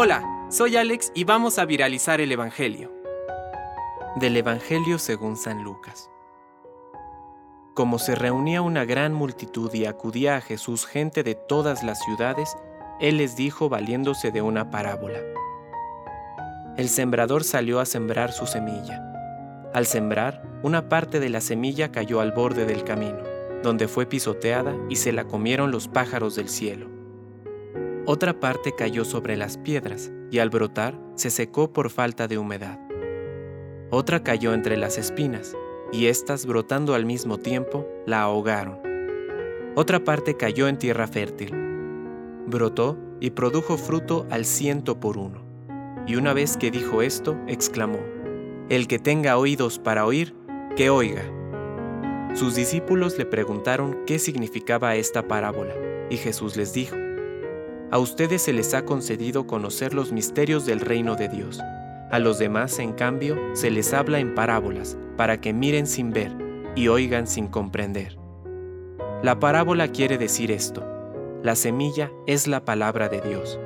Hola, soy Alex y vamos a viralizar el Evangelio. Del Evangelio según San Lucas. Como se reunía una gran multitud y acudía a Jesús gente de todas las ciudades, Él les dijo valiéndose de una parábola. El sembrador salió a sembrar su semilla. Al sembrar, una parte de la semilla cayó al borde del camino, donde fue pisoteada y se la comieron los pájaros del cielo. Otra parte cayó sobre las piedras y al brotar se secó por falta de humedad. Otra cayó entre las espinas y éstas brotando al mismo tiempo la ahogaron. Otra parte cayó en tierra fértil. Brotó y produjo fruto al ciento por uno. Y una vez que dijo esto, exclamó, El que tenga oídos para oír, que oiga. Sus discípulos le preguntaron qué significaba esta parábola, y Jesús les dijo, A ustedes se les ha concedido conocer los misterios del reino de Dios a los demás, en cambio, se les habla en parábolas, para que miren sin ver y oigan sin comprender. La parábola quiere decir esto. La semilla es la palabra de Dios.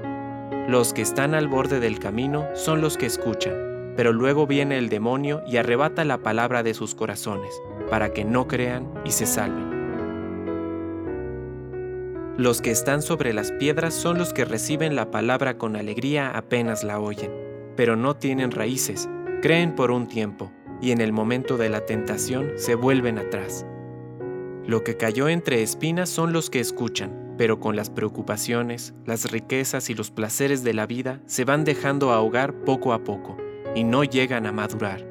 Los que están al borde del camino son los que escuchan, pero luego viene el demonio y arrebata la palabra de sus corazones, para que no crean y se salven. Los que están sobre las piedras son los que reciben la palabra con alegría apenas la oyen pero no tienen raíces, creen por un tiempo y en el momento de la tentación se vuelven atrás. Lo que cayó entre espinas son los que escuchan, pero con las preocupaciones, las riquezas y los placeres de la vida se van dejando ahogar poco a poco y no llegan a madurar.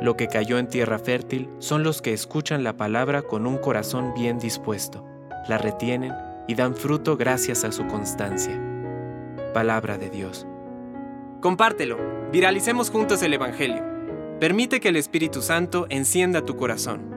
Lo que cayó en tierra fértil son los que escuchan la palabra con un corazón bien dispuesto, la retienen y dan fruto gracias a su constancia. Palabra de Dios. Compártelo, viralicemos juntos el Evangelio. Permite que el Espíritu Santo encienda tu corazón.